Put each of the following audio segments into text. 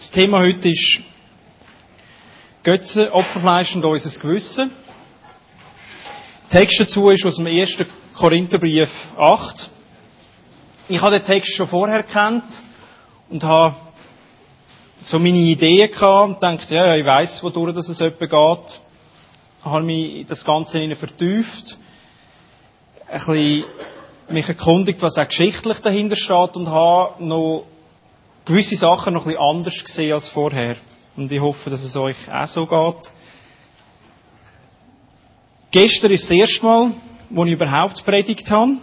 Das Thema heute ist Götze, Opferfleisch und unser Gewissen. Der Text dazu ist aus dem 1. Korintherbrief 8. Ich habe den Text schon vorher kennt und habe so meine Ideen gehabt und dachte, ja, ich weiß, wodurch das es etwa geht. Ich habe mich in das Ganze vertieft, ein bisschen mich erkundigt, was auch geschichtlich dahinter steht und habe noch gewisse Sachen noch ein bisschen anders gesehen als vorher. Und ich hoffe, dass es euch auch so geht. Gestern ist das erste Mal, wo ich überhaupt predigt habe.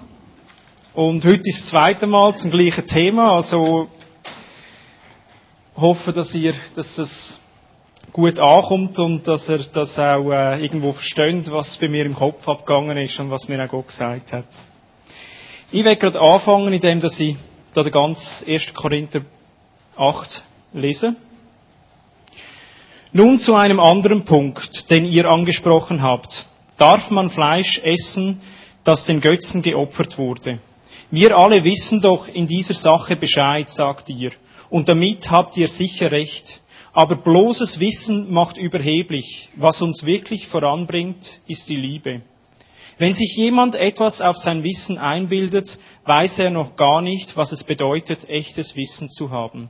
Und heute ist das zweite Mal zum gleichen Thema. Also hoffe, dass ihr, dass das gut ankommt und dass er das auch äh, irgendwo versteht, was bei mir im Kopf abgegangen ist und was mir auch Gott gesagt hat. Ich werde gerade anfangen, indem dass ich da den ganzen 1. Korinther 8 lese. Nun zu einem anderen Punkt, den ihr angesprochen habt. Darf man Fleisch essen, das den Götzen geopfert wurde? Wir alle wissen doch in dieser Sache Bescheid, sagt ihr. Und damit habt ihr sicher recht. Aber bloßes Wissen macht überheblich. Was uns wirklich voranbringt, ist die Liebe. Wenn sich jemand etwas auf sein Wissen einbildet, weiß er noch gar nicht, was es bedeutet, echtes Wissen zu haben.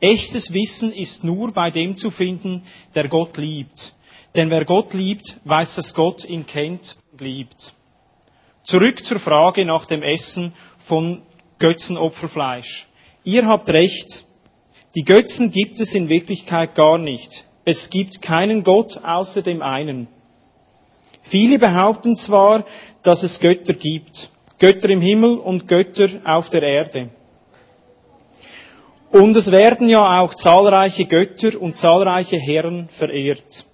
Echtes Wissen ist nur bei dem zu finden, der Gott liebt. Denn wer Gott liebt, weiß, dass Gott ihn kennt und liebt. Zurück zur Frage nach dem Essen von Götzenopferfleisch. Ihr habt recht. Die Götzen gibt es in Wirklichkeit gar nicht. Es gibt keinen Gott außer dem einen. Viele behaupten zwar, dass es Götter gibt. Götter im Himmel und Götter auf der Erde. Und es werden ja auch zahlreiche Götter und zahlreiche Herren verehrt.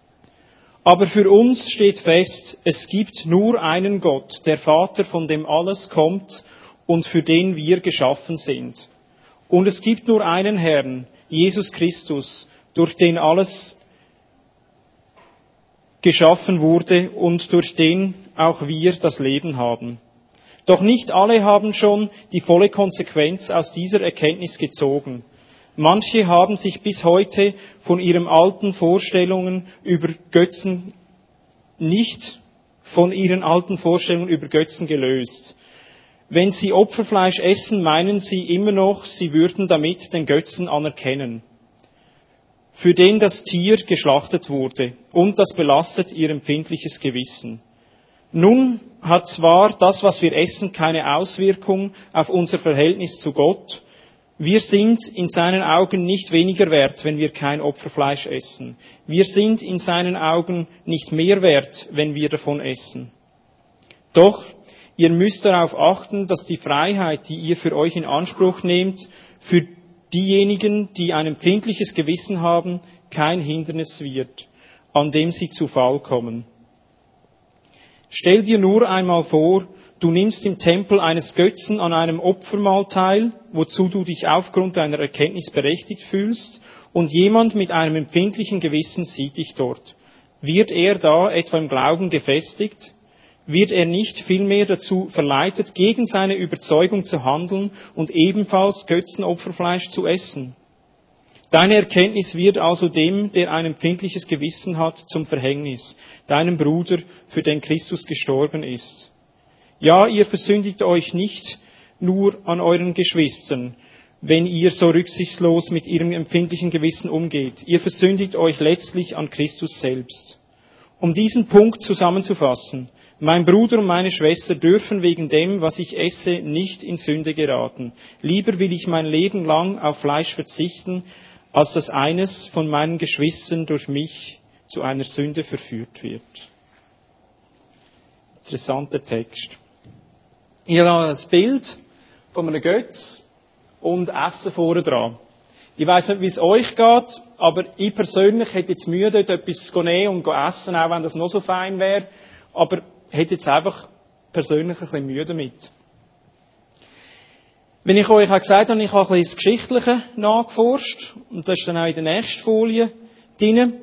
Aber für uns steht fest, es gibt nur einen Gott, der Vater, von dem alles kommt und für den wir geschaffen sind. Und es gibt nur einen Herrn, Jesus Christus, durch den alles geschaffen wurde und durch den auch wir das Leben haben. Doch nicht alle haben schon die volle Konsequenz aus dieser Erkenntnis gezogen. Manche haben sich bis heute von ihren alten Vorstellungen über Götzen nicht von ihren alten Vorstellungen über Götzen gelöst. Wenn sie Opferfleisch essen, meinen sie immer noch, sie würden damit den Götzen anerkennen, für den das Tier geschlachtet wurde, und das belastet ihr empfindliches Gewissen. Nun hat zwar das, was wir essen, keine Auswirkung auf unser Verhältnis zu Gott, wir sind in seinen Augen nicht weniger wert, wenn wir kein Opferfleisch essen. Wir sind in seinen Augen nicht mehr wert, wenn wir davon essen. Doch ihr müsst darauf achten, dass die Freiheit, die ihr für euch in Anspruch nehmt, für diejenigen, die ein empfindliches Gewissen haben, kein Hindernis wird, an dem sie zu Fall kommen. Stell dir nur einmal vor, Du nimmst im Tempel eines Götzen an einem Opfermahl teil, wozu du dich aufgrund deiner Erkenntnis berechtigt fühlst, und jemand mit einem empfindlichen Gewissen sieht dich dort. Wird er da etwa im Glauben gefestigt? Wird er nicht vielmehr dazu verleitet, gegen seine Überzeugung zu handeln und ebenfalls Götzenopferfleisch zu essen? Deine Erkenntnis wird also dem, der ein empfindliches Gewissen hat, zum Verhängnis, deinem Bruder, für den Christus gestorben ist. Ja, ihr versündigt euch nicht nur an euren Geschwistern, wenn ihr so rücksichtslos mit ihrem empfindlichen Gewissen umgeht. Ihr versündigt euch letztlich an Christus selbst. Um diesen Punkt zusammenzufassen, mein Bruder und meine Schwester dürfen wegen dem, was ich esse, nicht in Sünde geraten. Lieber will ich mein Leben lang auf Fleisch verzichten, als dass eines von meinen Geschwistern durch mich zu einer Sünde verführt wird. Interessanter Text. Ich habe ein Bild von einem Götz und Essen vorne dran. Ich weiss nicht, wie es euch geht, aber ich persönlich hätte jetzt Mühe, dort etwas zu nehmen und zu essen, auch wenn das noch so fein wäre. Aber hätte jetzt einfach persönlich ein bisschen Mühe damit. Wenn ich euch auch gesagt habe, ich habe ein bisschen das Geschichtliche nachgeforscht, und das ist dann auch in der nächsten Folie drin.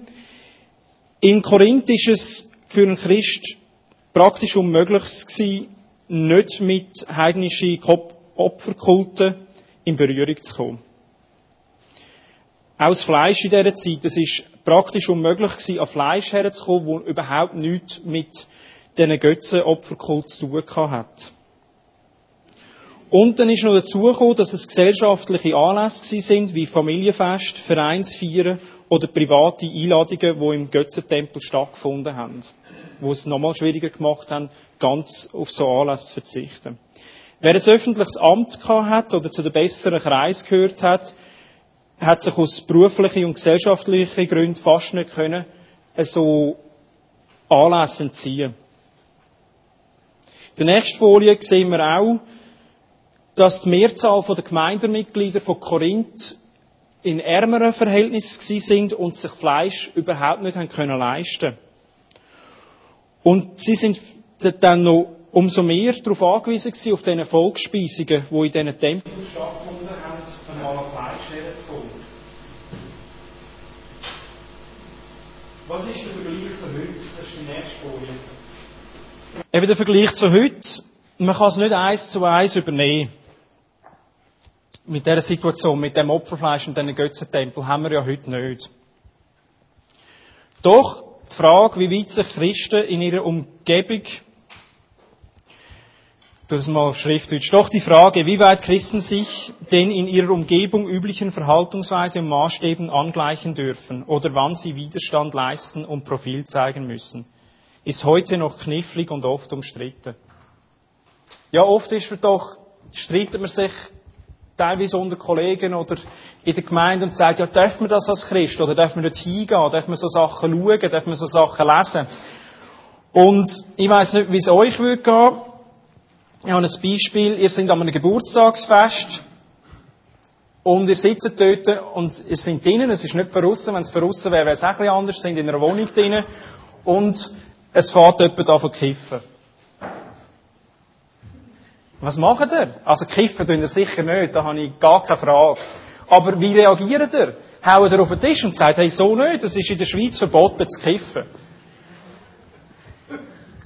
In Korinth ist es für einen Christ praktisch unmöglich gewesen, nicht mit heidnischen Opferkulten in Berührung zu kommen. Auch das Fleisch in dieser Zeit, es ist praktisch unmöglich gewesen, an Fleisch herzukommen, wo überhaupt nichts mit diesen Götzenopferkult zu tun hat. Und dann ist noch dazu gekommen, dass es gesellschaftliche Anlässe sind, wie Familienfest, Vereinsfeiern oder private Einladungen, die im Götzentempel stattgefunden haben. Wo es nochmal schwieriger gemacht haben, ganz auf so Anlässe zu verzichten. Wer ein öffentliches Amt gehabt hat oder zu den besseren Kreis gehört hat, hat sich aus beruflichen und gesellschaftlichen Gründen fast nicht können, so Anlässe entziehen. In der nächsten Folie sehen wir auch, dass die Mehrzahl der Gemeindemitglieder von Korinth in ärmeren Verhältnissen sind und sich Fleisch überhaupt nicht haben können leisten. Und sie sind dann noch umso mehr darauf angewiesen gewesen, auf diese Volksspeisungen, die in diesen Tempeln stattgefunden haben, von mal Fleisch herzuholen. Was ist der Vergleich zu heute? Das ist die nächste Folie. Eben der Vergleich zu heute. Man kann es nicht eins zu eins übernehmen. Mit dieser Situation, mit dem Opferfleisch und diesen Götzentempel haben wir ja heute nicht. Doch die Frage, wie weit sich Christen in ihrer Umgebung das mal Schriftdeutsch. Doch die Frage, wie weit Christen sich den in ihrer Umgebung üblichen Verhaltungsweise und Maßstäben angleichen dürfen oder wann sie Widerstand leisten und Profil zeigen müssen, ist heute noch knifflig und oft umstritten. Ja, oft ist man doch, streitet man sich teilweise unter Kollegen oder in der Gemeinde und sagt, ja, darf man das als Christ oder darf man dort hingehen, darf man so Sachen schauen, darf man so Sachen lesen. Und ich weiß nicht, wie es euch würde gehen. Ich habe ein Beispiel. Ihr seid an einem Geburtstagsfest und ihr sitzt dort und ihr seid drinnen. Es ist nicht verrissen. Wenn es verrissen wäre, wäre es auch ein bisschen anders. Ihr seid in einer Wohnung drinnen und es fährt jemand an zu kiffen. Was macht ihr? Also kiffen tun ihr sicher nicht, da habe ich gar keine Frage. Aber wie reagiert ihr? Hauen ihr auf den Tisch und sagt, hey, so nicht, das ist in der Schweiz verboten zu kiffen.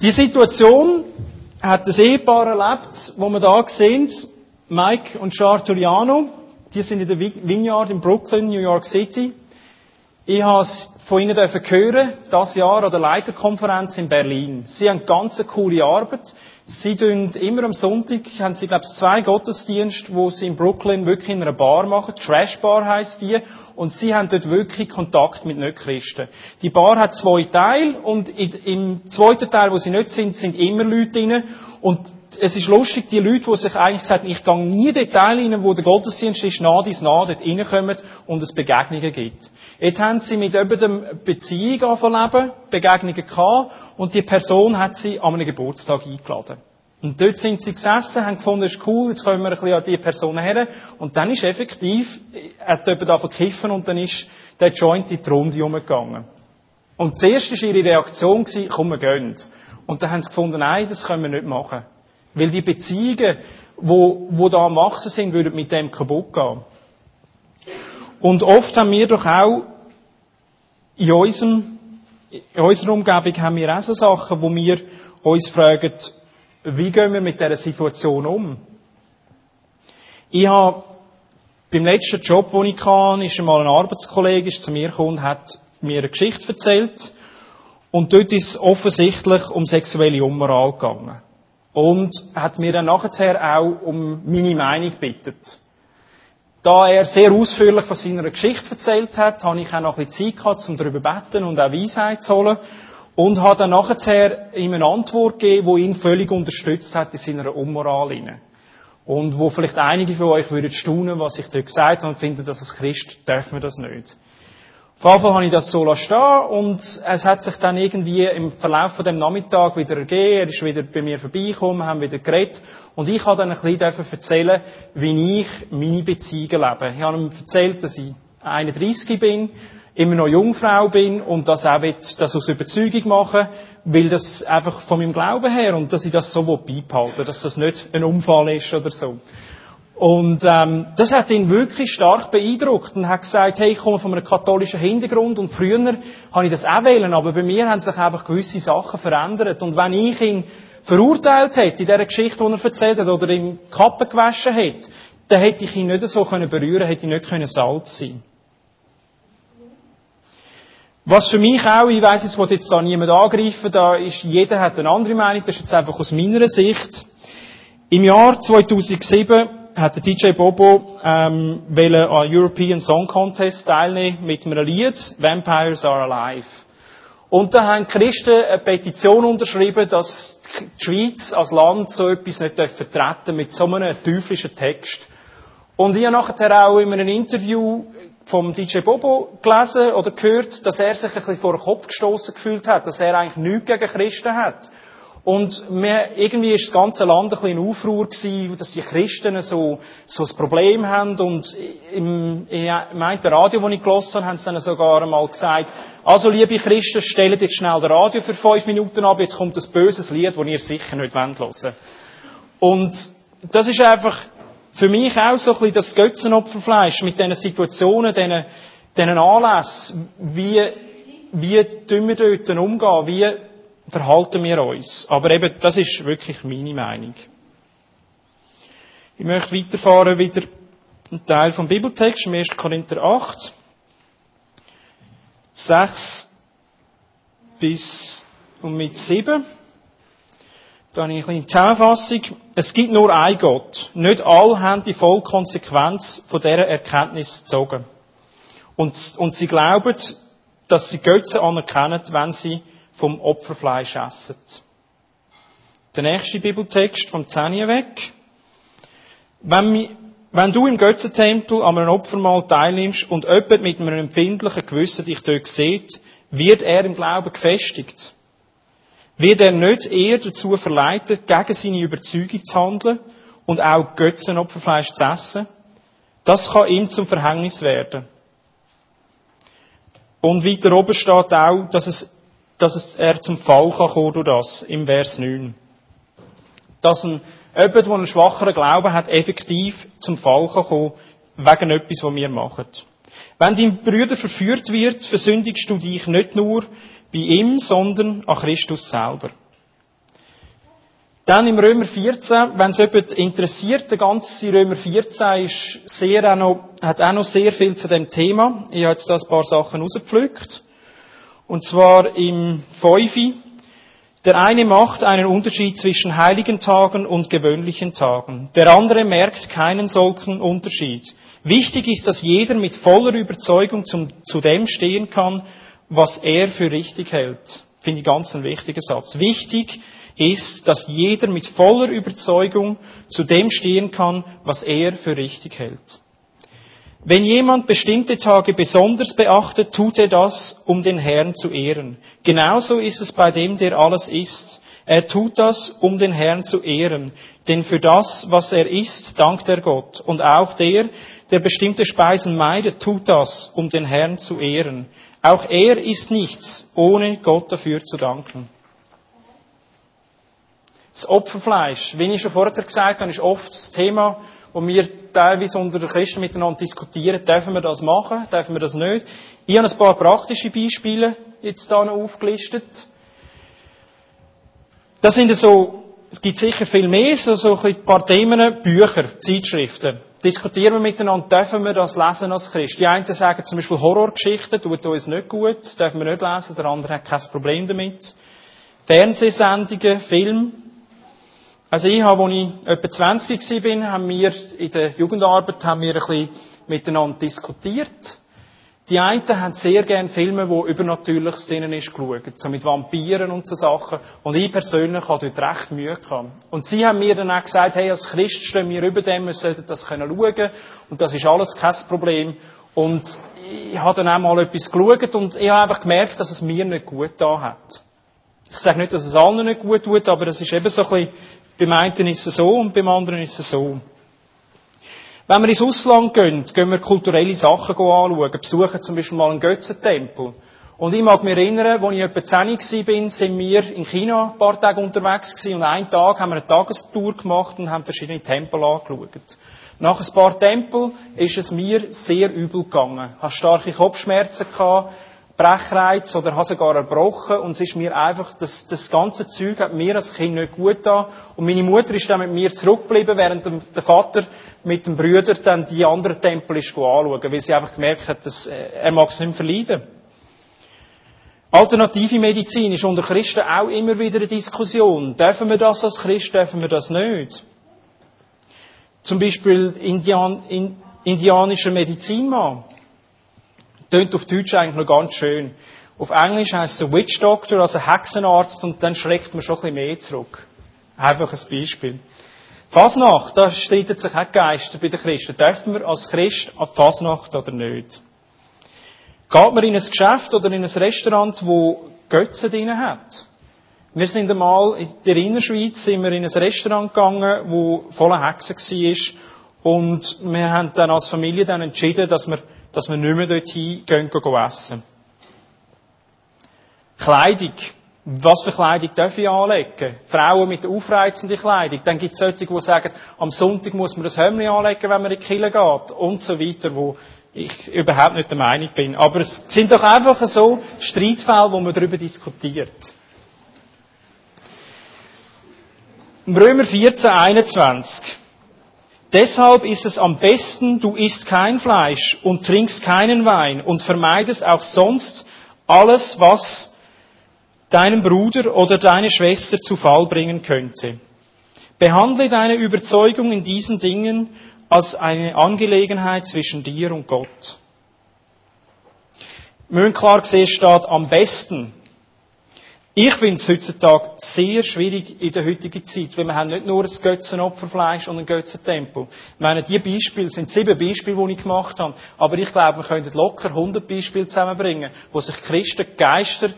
Die Situation hat ein Ehepaar erlebt, wo wir da sehen, Mike und Char Turiano. Die sind in der Vineyard in Brooklyn, New York City. Ich habe von ihnen hören, das Jahr an der Leiterkonferenz in Berlin. Sie haben ganz eine coole Arbeit. Sie tun immer am Sonntag, haben sie, glaube ich, zwei Gottesdienste, wo sie in Brooklyn wirklich in einer Bar machen. Trash Bar heisst die. Und sie haben dort wirklich Kontakt mit Nicht-Christen. Die Bar hat zwei Teile und im zweiten Teil, wo sie nicht sind, sind immer Leute drin. Und es ist lustig, die Leute, die sich eigentlich sagen, ich gehe nie Teil rein, wo der Gottesdienst ist, nah dies nah, dort reinkommen und es Begegnungen gibt. Jetzt haben sie mit jemandem Beziehung angefangen, Begegnungen gehabt und die Person hat sie an einem Geburtstag eingeladen. Und dort sind sie gesessen, haben gefunden, es ist cool, jetzt kommen wir ein bisschen an diese Person her. Und dann ist effektiv, hat jemand da verkiffen und dann ist der Joint in die Runde umgegangen. Und zuerst war ihre Reaktion, komm, wir gehen. Und dann haben sie gefunden, nein, das können wir nicht machen. Weil die Beziehungen, wo, wo da am Wachsen sind, würden mit dem kaputt gehen. Und oft haben wir doch auch in, unserem, in unserer Umgebung haben wir auch so Sachen, wo wir uns fragen, wie gehen wir mit dieser Situation um? Ich habe beim letzten Job, den ich hatte, ist einmal ein Arbeitskollege zu mir gekommen und hat mir eine Geschichte erzählt. Und dort ist es offensichtlich um sexuelle Unmoral gegangen und hat mir dann nachher auch um meine Meinung gebeten. Da er sehr ausführlich von seiner Geschichte erzählt hat, habe ich auch noch ein bisschen Zeit gehabt, um darüber zu beten und auch Weisheit zu holen. Und habe dann nachher ihm eine Antwort gegeben, die ihn völlig unterstützt hat in seiner Unmoral. Und wo vielleicht einige von euch würden staunen, was ich dort gesagt habe und finden, dass als Christ darf man das nicht. Auf jeden Fall habe ich das so stehen und es hat sich dann irgendwie im Verlauf von dem Nachmittag wieder ergeben. Er ist wieder bei mir vorbeigekommen, haben wieder geredet und ich habe dann ein bisschen erzählen, wie ich meine Beziehungen lebe. Ich habe ihm erzählt, dass ich 31 bin, immer noch Jungfrau bin und das auch das aus Überzeugung machen, weil das einfach von meinem Glauben her und dass ich das so beibehalten dass das nicht ein Unfall ist oder so. Und ähm, das hat ihn wirklich stark beeindruckt und hat gesagt, hey, ich komme von einem katholischen Hintergrund und früher habe ich das auch wählen, aber bei mir haben sich einfach gewisse Sachen verändert. Und wenn ich ihn verurteilt hätte in dieser Geschichte, die er erzählt hat, oder ihm Kappen gewaschen hätte, dann hätte ich ihn nicht so können berühren, hätte ich nicht können Salz sein. Was für mich auch, ich weiss, es wird jetzt da niemand angreifen, da ist, jeder hat eine andere Meinung, das ist jetzt einfach aus meiner Sicht. Im Jahr 2007 hat der DJ Bobo ähm, an European Song Contest teilnehmen mit einem Lied Vampires Are Alive. Und da haben Christen eine Petition unterschrieben, dass die Schweiz als Land so etwas nicht vertreten mit so einem teuflischen Text. Und ich habe nachher auch in einem Interview vom DJ Bobo gelesen oder gehört, dass er sich ein bisschen vor den Kopf gestoßen gefühlt hat, dass er eigentlich nichts gegen Christen hat. Und mir, irgendwie ist das ganze Land ein bisschen in Aufruhr gewesen, dass die Christen so, so ein Problem haben. Und im, im meinte Radio, das ich gelesen habe, haben sie dann sogar einmal gesagt, also liebe Christen, stellt jetzt schnell das Radio für fünf Minuten ab, jetzt kommt ein böses Lied, das ihr sicher nicht hören wollt. Und das ist einfach für mich auch so ein bisschen das Götzenopferfleisch mit diesen Situationen, diesen, diesen Anlässen. Wie, wie tun wir dort umgehen? Wie verhalten wir uns? Aber eben, das ist wirklich meine Meinung. Ich möchte weiterfahren wieder ein Teil vom Bibeltext, 1. Korinther 8, 6 bis und mit 7. Da habe ich eine kleine Zusammenfassung. Es gibt nur einen Gott. Nicht alle haben die volle Konsequenz von dieser Erkenntnis gezogen. Und, und sie glauben, dass sie Götze anerkennen, wenn sie vom Opferfleisch essen. Der nächste Bibeltext vom 10 weg. Wenn, wenn du im Götzentempel an einem Opfermahl teilnimmst und jemand mit einem empfindlichen Gewissen dich dort sieht, wird er im Glauben gefestigt. Wird er nicht eher dazu verleitet, gegen seine Überzeugung zu handeln und auch Götzenopferfleisch zu essen? Das kann ihm zum Verhängnis werden. Und weiter oben steht auch, dass, es, dass er zum Fall kann kommen durch das, im Vers 9. Dass ein, jemand, der einen schwacheren Glauben hat, effektiv zum Fall kann kommen, wegen etwas, was wir machen. Wenn dein Brüder verführt wird, versündigst du dich nicht nur, bei ihm, sondern an Christus selber. Dann im Römer 14, wenn es jemand interessiert, der ganze Römer 14 ist sehr auch noch, hat auch noch sehr viel zu dem Thema. Ich habe jetzt da ein paar Sachen rausgepflückt. Und zwar im 5. Der eine macht einen Unterschied zwischen heiligen Tagen und gewöhnlichen Tagen. Der andere merkt keinen solchen Unterschied. Wichtig ist, dass jeder mit voller Überzeugung zum, zu dem stehen kann, was er für richtig hält. Finde ich ganz einen wichtigen Satz. Wichtig ist, dass jeder mit voller Überzeugung zu dem stehen kann, was er für richtig hält. Wenn jemand bestimmte Tage besonders beachtet, tut er das, um den Herrn zu ehren. Genauso ist es bei dem, der alles ist. Er tut das, um den Herrn zu ehren. Denn für das, was er ist, dankt er Gott. Und auch der, der bestimmte Speisen meidet, tut das, um den Herrn zu ehren. Auch er ist nichts, ohne Gott dafür zu danken. Das Opferfleisch, wie ich schon vorher gesagt habe, ist oft das Thema, wo wir teilweise unter den Christen miteinander diskutieren, dürfen wir das machen, dürfen wir das nicht. Ich habe ein paar praktische Beispiele jetzt hier noch aufgelistet. Das sind so, es gibt sicher viel mehr, so, so ein paar Themen, Bücher, Zeitschriften diskutieren wir miteinander, dürfen wir das lesen als Christ? Die einen sagen zum Beispiel Horrorgeschichten, tut uns nicht gut, dürfen wir nicht lesen, der andere hat kein Problem damit. Fernsehsendungen, Film. Also ich habe, als ich etwa 20 war, haben wir in der Jugendarbeit haben wir ein bisschen miteinander diskutiert. Die einen haben sehr gerne Filme, wo Übernatürliches drinnen ist, geschaut. So mit Vampiren und so Sachen. Und ich persönlich habe dort recht Mühe gehabt. Und sie haben mir dann auch gesagt, hey, als Christ stehen wir über dem, wir sollten das können. Und das ist alles kein Problem. Und ich habe dann auch mal etwas geschaut und ich habe einfach gemerkt, dass es mir nicht gut da hat. Ich sage nicht, dass es allen nicht gut tut, aber es ist eben so ein bisschen, beim einen ist es so und beim anderen ist es so. Wenn wir ins Ausland gehen, gehen wir kulturelle Sachen anschauen, besuchen zum Beispiel mal einen Götzentempel. Und ich mag mich erinnern, als ich etwa 10 war, sind wir in China ein paar Tage unterwegs gewesen und einen Tag haben wir eine Tagestour gemacht und haben verschiedene Tempel angeschaut. Nach ein paar Tempeln ist es mir sehr übel gegangen. Ich hatte starke Kopfschmerzen gehabt Brechreiz oder habe sogar erbrochen und es ist mir einfach, das, das ganze Zeug hat mir als Kind nicht gut da und meine Mutter ist dann mit mir zurückgeblieben, während der Vater mit dem Brüder dann die anderen Tempel ist anschauen, weil sie einfach gemerkt hat, dass äh, er mag es nicht verleiden. Alternative Medizin ist unter Christen auch immer wieder eine Diskussion. Dürfen wir das als Christ, dürfen wir das nicht? Zum Beispiel Indian, in, indianischer Medizinmann. Tönt auf Deutsch eigentlich noch ganz schön. Auf Englisch heißt es Witch Doctor, also Hexenarzt, und dann schreckt man schon ein bisschen mehr zurück. Einfach ein Beispiel. Fasnacht, da streiten sich auch Geister bei den Christen. Dürfen wir als Christ an Fasnacht oder nicht? Geht man in ein Geschäft oder in ein Restaurant, wo Götze drin hat? Wir sind einmal in der Innerschweiz sind wir in ein Restaurant gegangen, wo voller Hexen war. Und wir haben dann als Familie dann entschieden, dass wir, dass wir nicht mehr dorthin gehen, gehen essen. Kleidung. Was für Kleidung darf ich anlegen? Frauen mit aufreizender Kleidung. Dann gibt es solche, die sagen, am Sonntag muss man das Hemd anlegen, wenn man in die Kirche geht. Und so weiter, wo ich überhaupt nicht der Meinung bin. Aber es sind doch einfach so Streitfälle, wo man darüber diskutiert. Römer 14, 21. Deshalb ist es am besten, du isst kein Fleisch und trinkst keinen Wein und vermeidest auch sonst alles, was deinen Bruder oder deine Schwester zu Fall bringen könnte. Behandle deine Überzeugung in diesen Dingen als eine Angelegenheit zwischen dir und Gott. Müssen klar sehen, steht am besten. Ich finde es heutzutage sehr schwierig in der heutigen Zeit, weil wir haben nicht nur ein Götzenopferfleisch und ein Götzentempel. Ich meine, die Beispiele sind sieben Beispiele, die ich gemacht habe. Aber ich glaube, wir könnten locker 100 Beispiele zusammenbringen, wo sich Christen, Geister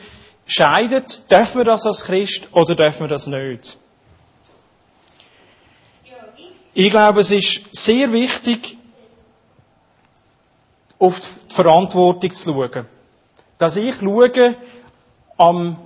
scheiden. Dürfen wir das als Christ oder dürfen wir das nicht? Ich glaube, es ist sehr wichtig, auf die Verantwortung zu schauen. Dass ich schaue, am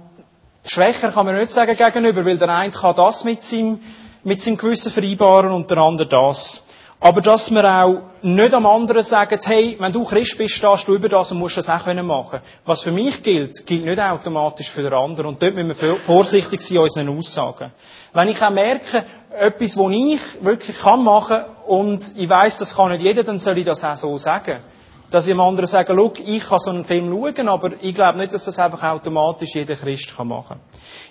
Schwächer kann man nicht sagen gegenüber, weil der eine kann das mit seinem, mit seinem Gewissen vereinbaren und der andere das. Aber dass wir auch nicht am anderen sagen, hey, wenn du Christ bist, stehst du über das und musst das auch machen können Was für mich gilt, gilt nicht automatisch für den anderen. Und dort müssen wir vorsichtig sein in unseren Aussagen. Wenn ich auch merke, etwas, was ich wirklich kann machen und ich weiß, das kann nicht jeder, dann soll ich das auch so sagen. Dass ich dem anderen sage, schau, ich kann so einen Film schauen, aber ich glaube nicht, dass das einfach automatisch jeder Christ kann machen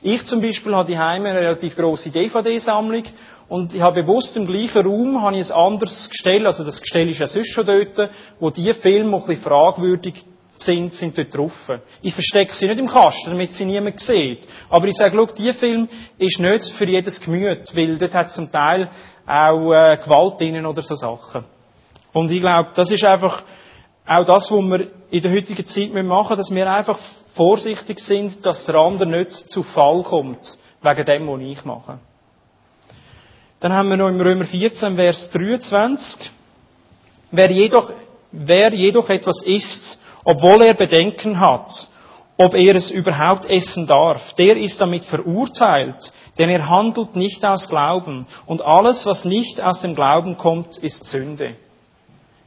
Ich zum Beispiel habe daheim eine relativ grosse DVD-Sammlung und ich habe bewusst im gleichen Raum habe ich ein anderes Gestell, also das Gestell ist ja sonst schon dort, wo die Filme ein bisschen fragwürdig sind, sind dort drauf. Ich verstecke sie nicht im Kasten, damit sie niemand sieht. Aber ich sage, schau, dieser Film ist nicht für jedes Gemüt, weil dort hat es zum Teil auch äh, Gewalt drinnen oder so Sachen. Und ich glaube, das ist einfach auch das, was wir in der heutigen Zeit machen müssen, dass wir einfach vorsichtig sind, dass der andere nicht zu Fall kommt, wegen dem, was ich mache. Dann haben wir noch im Römer 14, Vers 23. Wer jedoch, wer jedoch etwas isst obwohl er Bedenken hat, ob er es überhaupt essen darf. Der ist damit verurteilt, denn er handelt nicht aus Glauben. Und alles, was nicht aus dem Glauben kommt, ist Sünde.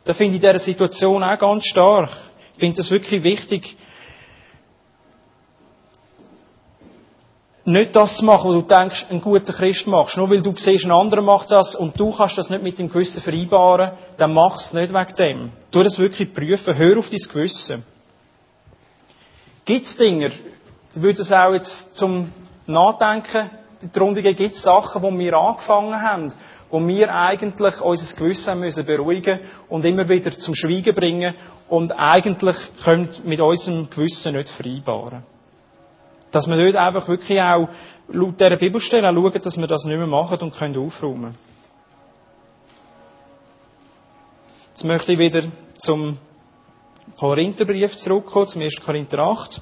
Da finde ich diese Situation auch ganz stark. Ich finde das wirklich wichtig, nicht das zu machen, wo du denkst, ein guter Christ machst. Nur weil du siehst, ein anderer macht das und du kannst das nicht mit dem Gewissen vereinbaren, dann mach es nicht wegen dem. Tu das wirklich prüfen. Hör auf dein Gewissen. Gibt es Dinge, ich würde es auch jetzt zum Nachdenken die Runde gibt es Sachen, wo wir angefangen haben, wo wir eigentlich unser Gewissen müssen beruhigen und immer wieder zum Schweigen bringen und eigentlich können mit unserem Gewissen nicht vereinbaren. Dass wir dort einfach wirklich auch laut dieser Bibelstelle schauen, dass wir das nicht mehr machen und können aufräumen. Jetzt möchte ich wieder zum Korintherbrief zurückkommen, zum 1. Korinther 8.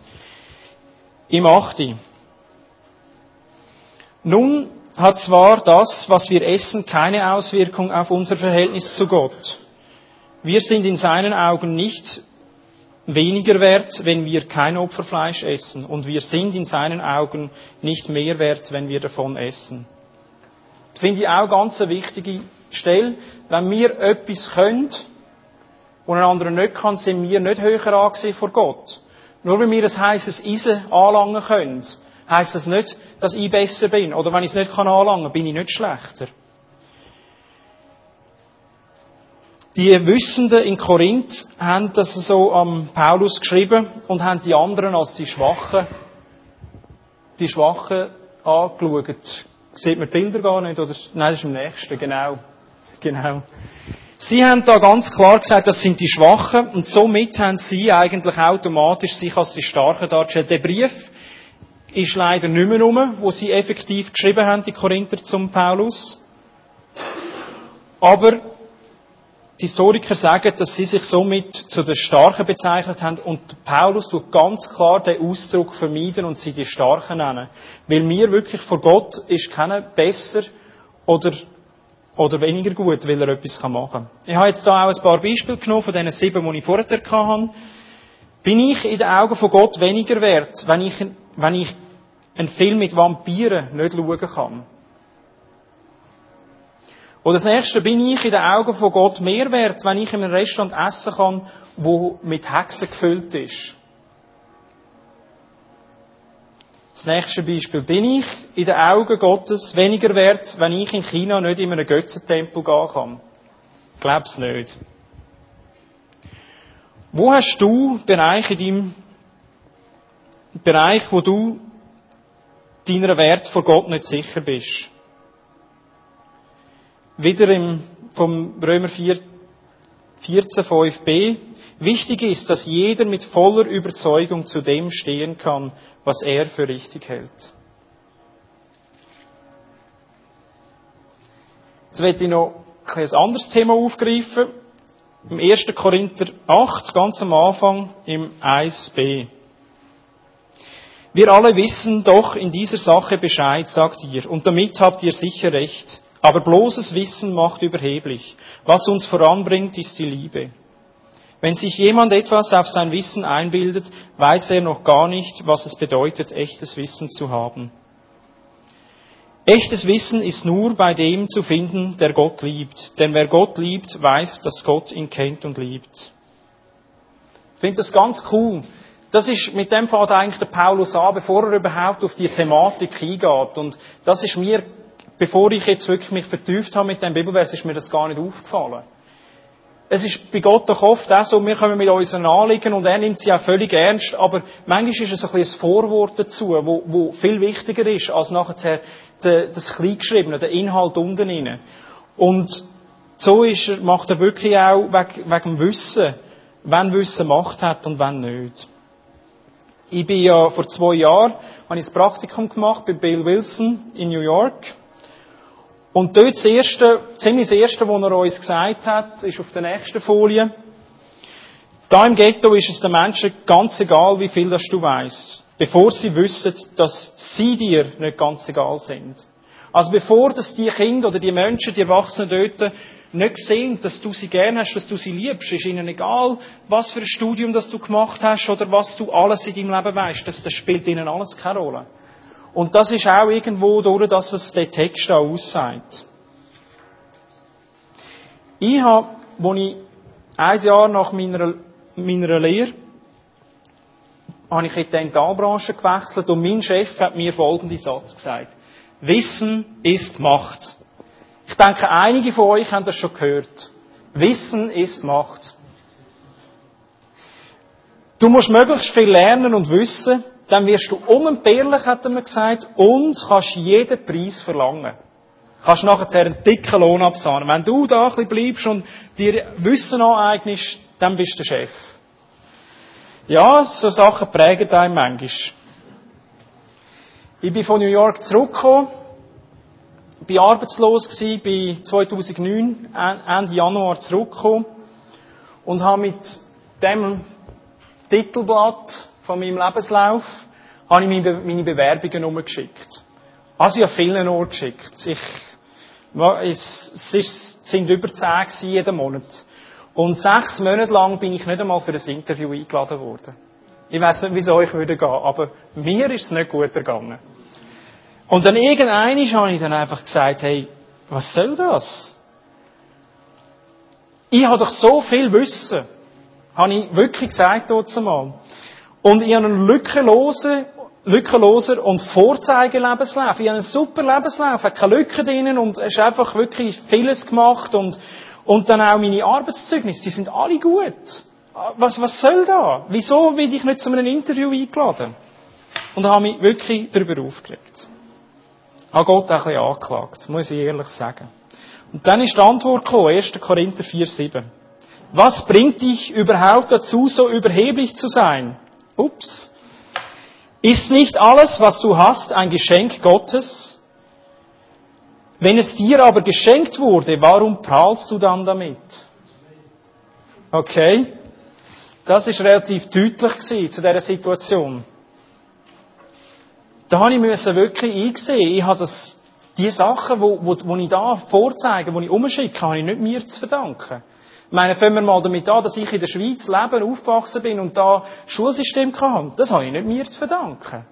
Im 8. Nun hat zwar das, was wir essen, keine Auswirkung auf unser Verhältnis zu Gott. Wir sind in seinen Augen nicht weniger wert, wenn wir kein Opferfleisch essen. Und wir sind in seinen Augen nicht mehr wert, wenn wir davon essen. Das finde ich auch ganz eine wichtige Stelle. Wenn wir etwas können, und ein anderer nicht kann, sind wir nicht höher angesehen vor Gott. Nur wenn wir ein heißes Eisen anlangen können, heisst das nicht, dass ich besser bin. Oder wenn ich es nicht anlangen kann, bin ich nicht schlechter. Die Wissenden in Korinth haben das so am Paulus geschrieben und haben die anderen als die Schwachen, die Schwachen angeschaut. Sieht man die Bilder gar nicht? Oder? Nein, das ist im nächsten, genau. Genau. Sie haben da ganz klar gesagt, das sind die Schwachen und somit haben sie eigentlich automatisch sich als die Starken dargestellt. Der Brief ist leider nicht mehr rum, wo sie effektiv geschrieben haben, die Korinther zum Paulus. Aber die Historiker sagen, dass sie sich somit zu den Starken bezeichnet haben und Paulus tut ganz klar den Ausdruck vermeiden und sie die Starken nennen. Weil mir wirklich vor Gott ist keiner besser oder oder weniger gut, weil er etwas machen kann. Ich habe jetzt da auch ein paar Beispiele genommen von diesen sieben, die ich vorher hatte. Bin ich in den Augen von Gott weniger wert, wenn ich, wenn ich einen Film mit Vampiren nicht schauen kann? Oder das nächste, bin ich in den Augen von Gott mehr wert, wenn ich in einem Restaurant essen kann, wo mit Hexen gefüllt ist? Das nächste Beispiel. Bin ich in den Augen Gottes weniger wert, wenn ich in China nicht in einen Götzentempel gehen kann? Es nicht. Wo hast du Bereiche in deinem Bereich, wo du deiner Wert vor Gott nicht sicher bist? Wieder im, vom Römer 4, 14, 5b. Wichtig ist, dass jeder mit voller Überzeugung zu dem stehen kann, was er für richtig hält. Jetzt werde ich noch ein anderes Thema aufgreifen. Im 1. Korinther 8, ganz am Anfang, im 1b. Wir alle wissen doch in dieser Sache Bescheid, sagt ihr, und damit habt ihr sicher recht. Aber bloßes Wissen macht überheblich. Was uns voranbringt, ist die Liebe. Wenn sich jemand etwas auf sein Wissen einbildet, weiß er noch gar nicht, was es bedeutet, echtes Wissen zu haben. Echtes Wissen ist nur bei dem zu finden, der Gott liebt. Denn wer Gott liebt, weiß, dass Gott ihn kennt und liebt. Ich finde das ganz cool. Das ist, mit dem fährt eigentlich der Paulus an, bevor er überhaupt auf die Thematik eingeht. Und das ist mir, bevor ich jetzt wirklich mich vertieft habe mit dem Bibelvers, ist mir das gar nicht aufgefallen. Es ist bei Gott doch oft auch so, wir kommen mit unseren Anliegen und er nimmt sie auch völlig ernst, aber manchmal ist es ein, bisschen ein Vorwort dazu, wo, wo viel wichtiger ist als nachher das Kleingeschriebene, der Inhalt unten rein. Und so ist macht er wirklich auch wegen, wegen dem Wissen, wenn Wissen Macht hat und wenn nicht. Ich bin ja vor zwei Jahren, habe ich ein Praktikum gemacht bei Bill Wilson in New York. Und dort das erste, ziemlich das erste, was er uns gesagt hat, ist auf der nächsten Folie. Da im Ghetto ist es den Menschen ganz egal, wie viel das du weißt, bevor sie wissen, dass sie dir nicht ganz egal sind. Also bevor dass die Kinder oder die Menschen, die Erwachsenen dort nicht sehen, dass du sie gern hast, dass du sie liebst, ist ihnen egal, was für ein Studium das du gemacht hast oder was du alles in deinem Leben weißt. Das, das spielt ihnen alles keine Rolle. Und das ist auch irgendwo durch das, was der Text da aussagt. Ich habe, als ich ein Jahr nach meiner, meiner Lehre, habe ich in die Dentalbranche gewechselt und mein Chef hat mir folgenden Satz gesagt. Wissen ist Macht. Ich denke, einige von euch haben das schon gehört. Wissen ist Macht. Du musst möglichst viel lernen und wissen, dann wirst du unentbehrlich, hat er mir gesagt, und kannst jeden Preis verlangen. Kannst nachher einen dicken Lohn absahnen. Wenn du da ein bisschen bleibst und dir Wissen aneignest, dann bist du der Chef. Ja, so Sachen prägen einen manchmal. Ich bin von New York zurückgekommen, bin arbeitslos gewesen, bin 2009, Ende Januar zurückgekommen und habe mit dem Titelblatt von meinem Lebenslauf habe ich meine Bewerbungen umgeschickt. Also ich habe vielen Orten geschickt. Ich, es, es sind über zehn jeden Monat. Und sechs Monate lang bin ich nicht einmal für ein Interview eingeladen worden. Ich weiß nicht, wie es euch würde gehen, aber mir ist es nicht gut ergangen. Und dann irgendein habe ich dann einfach gesagt, hey, was soll das? Ich habe doch so viel Wissen, habe ich wirklich gesagt dort zumal. Und ich habe einen lückenlosen, lückenloser und Vorzeigelebenslauf. Ich habe einen super Lebenslauf, habe keine Lücken drinnen und es ist einfach wirklich vieles gemacht und, und dann auch meine Arbeitszeugnisse, die sind alle gut. Was, was soll da? Wieso werde ich nicht zu einem Interview eingeladen? Und habe mich wirklich darüber aufgeregt. Habe Gott ein bisschen angeklagt, muss ich ehrlich sagen. Und dann ist die Antwort gekommen, 1. Korinther 4, 7. Was bringt dich überhaupt dazu, so überheblich zu sein? Ups. Ist nicht alles, was du hast, ein Geschenk Gottes? Wenn es dir aber geschenkt wurde, warum prahlst du dann damit? Okay? Das ist relativ deutlich zu dieser Situation. Da habe ich wirklich einsehen, ich habe das, die Sachen, wo, wo, wo ich da vorzeige, wo ich umschicke, habe ich nicht mir zu verdanken. Ich meine, fangen wir mal damit an, dass ich in der Schweiz leben, aufgewachsen bin und da Schulsystem hatte. Das habe ich nicht mir zu verdanken.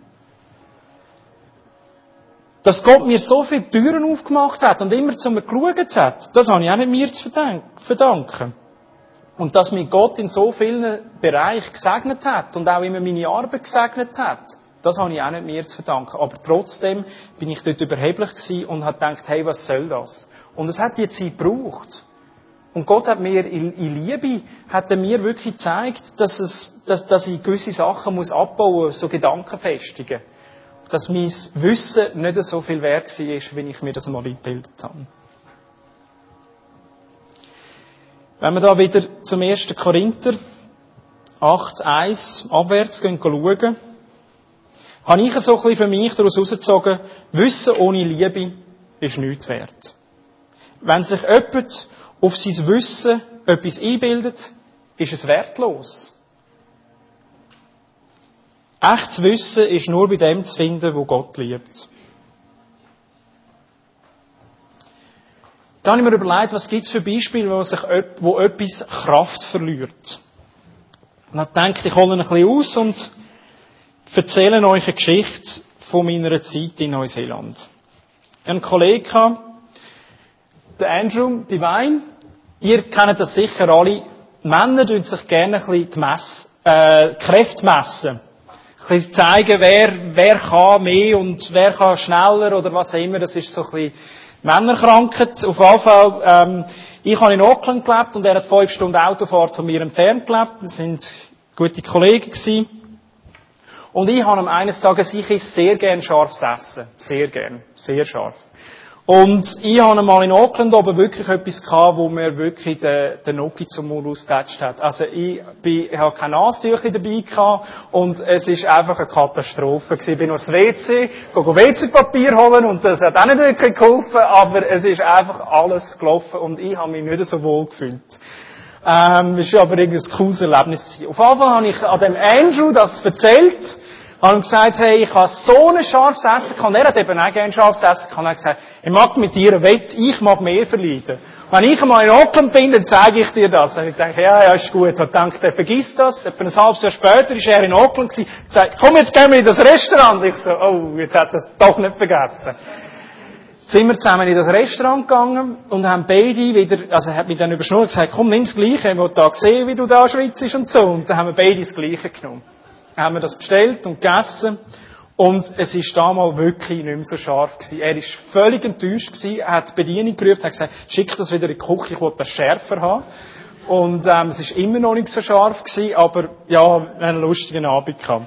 Dass Gott mir so viele Türen aufgemacht hat und immer zu mir geschaut hat, das habe ich auch nicht mir zu verdanken. Und dass mich Gott in so vielen Bereichen gesegnet hat und auch immer meine Arbeit gesegnet hat, das habe ich auch nicht mir zu verdanken. Aber trotzdem bin ich dort überheblich gewesen und habe gedacht, hey, was soll das? Und es hat die Zeit gebraucht. Und Gott hat mir in, Liebe, hat er mir wirklich gezeigt, dass, es, dass, dass ich gewisse Sachen muss abbauen, so Gedanken festigen. Dass mein Wissen nicht so viel wert war, wie ich mir das mal eingebildet habe. Wenn wir da wieder zum 1. Korinther 8,1 abwärts gehen, schauen, habe ich so ein bisschen für mich daraus herausgezogen, Wissen ohne Liebe ist nichts wert. Wenn sich jemand auf sein Wissen etwas einbildet, ist es wertlos. Echtes Wissen ist nur bei dem zu finden, wo Gott liebt. Dann habe ich mir überlegt, was gibt es für Beispiele, wo, sich, wo etwas Kraft verliert. Und dann denke ich, hole ein bisschen aus und erzähle euch eine Geschichte von meiner Zeit in Neuseeland. Ein Kollege, der Andrew Divine, ihr kennt das sicher alle, Männer tun sich gerne ein bisschen die, Mess, äh, Kräfte messen. Ein bisschen zeigen, wer, wer kann mehr und wer kann schneller oder was auch immer. Das ist so ein bisschen Männerkrankheit. Auf jeden Fall, ähm, ich habe in Auckland gelebt und er hat fünf Stunden Autofahrt von mir entfernt gelebt. Wir sind gute Kollegen gewesen. Und ich habe am eines Tages, ich esse sehr gern scharfes Essen. Sehr gern. Sehr scharf. Und ich habe mal in Auckland oben wirklich etwas gehabt, wo mir wirklich den, den Noki zum Mund ausgetatscht hat. Also ich, bin, ich habe keine Nasentücher dabei gehabt und es ist einfach eine Katastrophe gewesen. Ich bin aufs WC, gehe WC-Papier holen und das hat auch nicht wirklich geholfen, aber es ist einfach alles gelaufen und ich habe mich nicht so wohl gefühlt. Ähm, war aber irgendwie ein cooles Erlebnis. Gewesen. Auf Fall habe ich an dem Andrew das erzählt habe gesagt, hey, ich habe so ein scharfes Essen gehabt. Er hat eben auch gerne scharfes Essen gehabt. Er hat gesagt, ich mag mit dir ein Wett, ich mag mehr verleiden. Wenn ich einmal in Auckland bin, dann zeige ich dir das. Und ich denke, ja, ja, ist gut. Und denkt, er vergisst das. Etwa ein halbes Jahr später ist er in Auckland gewesen, sagt, komm, jetzt gehen wir in das Restaurant. Ich so, oh, jetzt hat er es doch nicht vergessen. Sind wir zusammen in das Restaurant gegangen und haben beide wieder, also er hat mich dann überschnurrt und gesagt, komm, nimm das Gleiche, ich will da sehen, wie du da schwitzt und so. Und dann haben wir beide das Gleiche genommen haben wir das bestellt und gegessen. Und es ist damals wirklich nicht mehr so scharf gewesen. Er ist völlig enttäuscht gewesen. Er hat die Bedienung gerufen, hat gesagt, schick das wieder in die Küche, ich will das schärfer haben. Und, ähm, es ist immer noch nicht so scharf gewesen, aber, ja, einen lustigen Abend gehabt.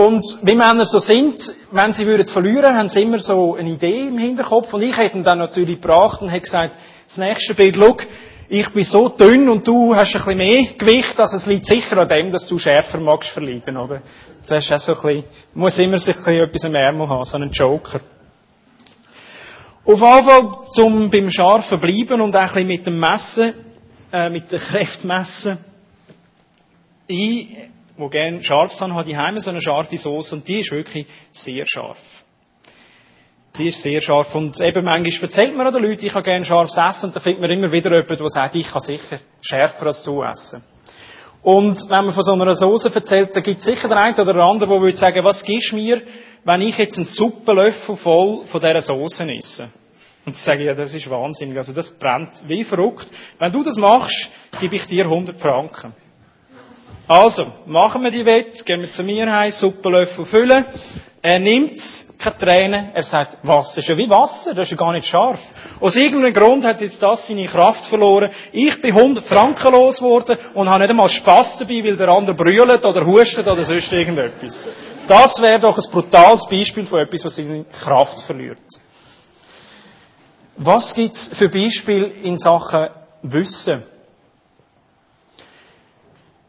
Und wie Männer so sind, wenn sie würden verlieren, haben sie immer so eine Idee im Hinterkopf. Und ich hätte ihn dann natürlich gebracht und hätte gesagt, das nächste Bild, look, ich bin so dünn und du hast ein bisschen mehr Gewicht, also es liegt sicher an dem, dass du schärfer magst verleiden, oder? Das ist auch so ein bisschen, muss immer sich ein bisschen etwas im Ärmel haben, so einen Joker. Auf jeden Fall, zum beim Scharfen bleiben und auch ein bisschen mit dem Messen, äh, mit der Kräfte messen. Ich, wo gerne scharf habe, habe die Heime so eine scharfe Soße und die ist wirklich sehr scharf. Die ist sehr scharf. Und eben manchmal erzählt man den Leuten, ich habe gerne scharfes Essen, und dann findet man immer wieder jemanden, der sagt, ich kann sicher schärfer als du essen. Und wenn man von so einer Soße erzählt, dann gibt es sicher den einen oder den anderen, der würde sagen, was gibst du mir, wenn ich jetzt einen Suppenlöffel voll von dieser Soße esse? Und sie sagen, ja, das ist wahnsinnig, also das brennt wie verrückt. Wenn du das machst, gebe ich dir 100 Franken. Also, machen wir die Wette, gehen wir zu mir heim, Suppenlöffel füllen. Er nimmt's, keine Tränen, er sagt, Wasser ist ja wie Wasser, das ist ja gar nicht scharf. Aus irgendeinem Grund hat jetzt das seine Kraft verloren. Ich bin 100 Franken los geworden und habe nicht einmal Spass dabei, weil der andere brüllt oder hustet oder sonst irgendetwas. Das wäre doch ein brutales Beispiel von etwas, was seine Kraft verliert. Was gibt's für Beispiele in Sachen Wissen?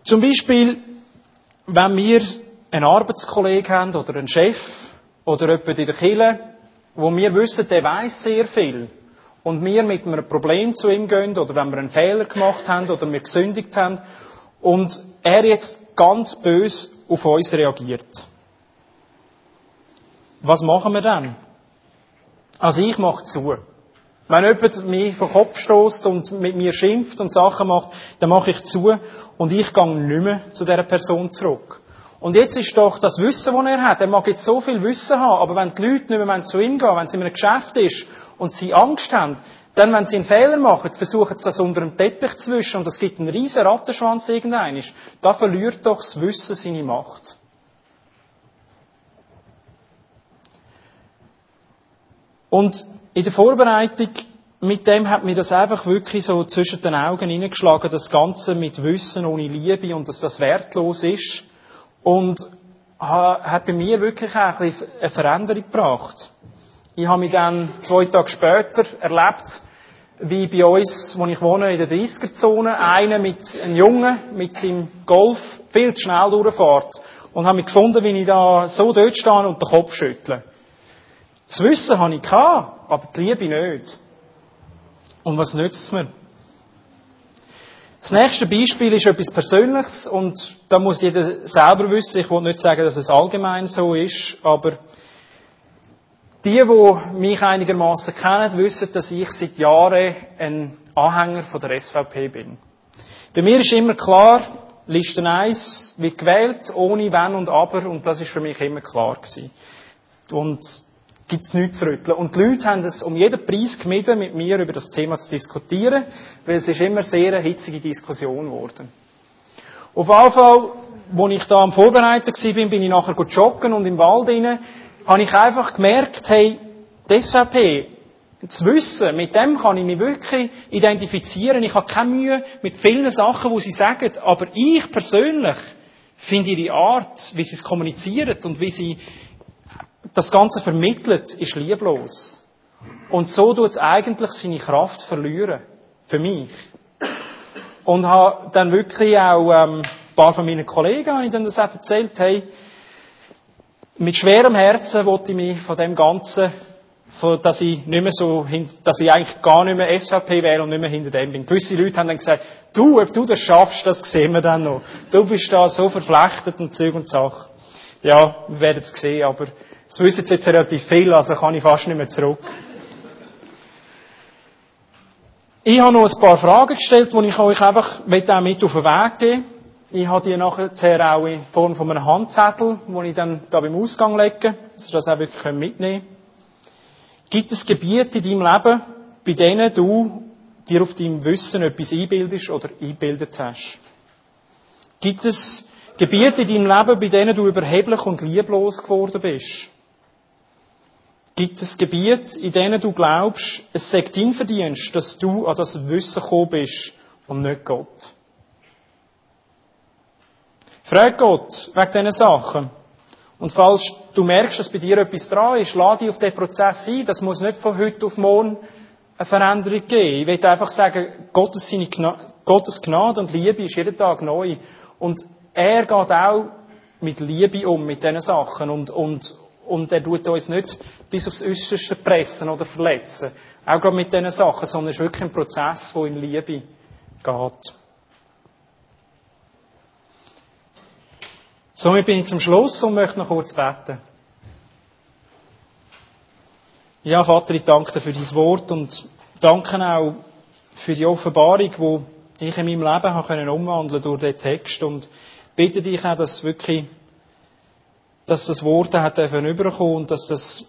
Zum Beispiel, wenn wir einen Arbeitskollegen haben oder einen Chef oder jemanden in der Kirche, wo wir wissen, der weiß sehr viel und wir mit einem Problem zu ihm gehen oder wenn wir einen Fehler gemacht haben oder wir gesündigt haben und er jetzt ganz bös auf uns reagiert. Was machen wir dann? Also ich mache zu. Wenn jemand mich vor Kopf stößt und mit mir schimpft und Sachen macht, dann mache ich zu und ich gehe nicht mehr zu dieser Person zurück. Und jetzt ist doch das Wissen, das er hat, er mag jetzt so viel Wissen haben, aber wenn die Leute nicht mehr zu ihm gehen, wenn es in einem Geschäft ist und sie Angst haben, dann, wenn sie einen Fehler machen, versuchen sie das unter dem Teppich zu wischen und es gibt einen riesen Rattenschwanz irgendein. Da verliert doch das Wissen seine Macht. Und in der Vorbereitung mit dem hat mir das einfach wirklich so zwischen den Augen hineingeschlagen, das Ganze mit Wissen ohne Liebe und dass das wertlos ist. Und hat bei mir wirklich auch ein eine Veränderung gebracht. Ich habe mich dann zwei Tage später erlebt, wie bei uns, wo ich wohne, in der 30er-Zone, einer mit, einem Jungen mit seinem Golf viel zu schnell durchfährt. Und habe mich gefunden, wie ich da so dort stehe und den Kopf schüttle. Das Wissen habe ich gehabt, aber die Liebe nicht. Und was nützt es mir? Das nächste Beispiel ist etwas Persönliches und da muss jeder selber wissen. Ich will nicht sagen, dass es allgemein so ist, aber die, die mich einigermaßen kennen, wissen, dass ich seit Jahren ein Anhänger von der SVP bin. Bei mir ist immer klar, Liste 1 wird gewählt, ohne Wenn und Aber, und das ist für mich immer klar gewesen. Und gibt es nichts zu rütteln. Und die Leute haben es um jeden Preis gemieden, mit mir über das Thema zu diskutieren, weil es ist immer sehr eine hitzige Diskussion geworden. Auf jeden Fall, als ich da am Vorbereiten war, bin, ich nachher joggen und im Wald rein, habe ich einfach gemerkt, hey, die SVP, zu wissen, mit dem kann ich mich wirklich identifizieren. Ich habe keine Mühe mit vielen Sachen, die sie sagen, aber ich persönlich finde ihre Art, wie sie es kommunizieren und wie sie das Ganze vermittelt, ist lieblos. Und so tut es eigentlich seine Kraft verlieren. Für mich. Und habe dann wirklich auch ähm, ein paar von meinen Kollegen habe ich dann das auch erzählt, hey, mit schwerem Herzen wollte ich mich von dem Ganzen, von, dass ich nicht mehr so, dass ich eigentlich gar nicht mehr SVP wäre und nicht mehr hinter dem bin. Gewisse Leute haben dann gesagt, du, ob du das schaffst, das sehen wir dann noch. Du bist da so verflechtet und Zeug und Sache. Ja, wir werden es sehen, aber das wissen jetzt relativ viel, also kann ich fast nicht mehr zurück. Ich habe noch ein paar Fragen gestellt, die ich euch einfach auch mit auf den Weg geben Ich habe die nachher auch in Form von einem Handzettel, den ich dann da beim Ausgang lege, dass ihr das auch wirklich mitnehmen könnt. Gibt es Gebiete in deinem Leben, bei denen du dir auf deinem Wissen etwas einbildest oder einbildet hast? Gibt es Gebiete in deinem Leben, bei denen du überheblich und lieblos geworden bist? Gibt es Gebiete, in denen du glaubst, es sei dein Verdienst, dass du an das Wissen gekommen bist und nicht Gott? Frag Gott wegen diesen Sachen. Und falls du merkst, dass bei dir etwas dran ist, lade dich auf diesen Prozess ein. Das muss nicht von heute auf morgen eine Veränderung geben. Ich will einfach sagen, Gottes, seine Gnade, Gottes Gnade und Liebe ist jeden Tag neu. Und er geht auch mit Liebe um, mit diesen Sachen. Und, und, und er tut uns nicht bis aufs Äußerste pressen oder verletzen. Auch gerade mit diesen Sachen, sondern es ist wirklich ein Prozess, der in Liebe geht. Somit bin ich zum Schluss und möchte noch kurz beten. Ja, Vater, ich danke dir für dein Wort und danke auch für die Offenbarung, die ich in meinem Leben habe umwandeln durch den Text und bitte dich auch, dass wirklich dass das Wort hat überkommen und dass das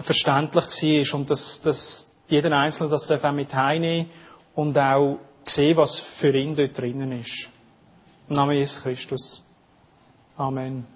verständlich war und dass, dass jeder Einzelne das auch mit heimnehmen und auch sehen, was für ihn dort drinnen ist. Im Namen Jesus Christus. Amen.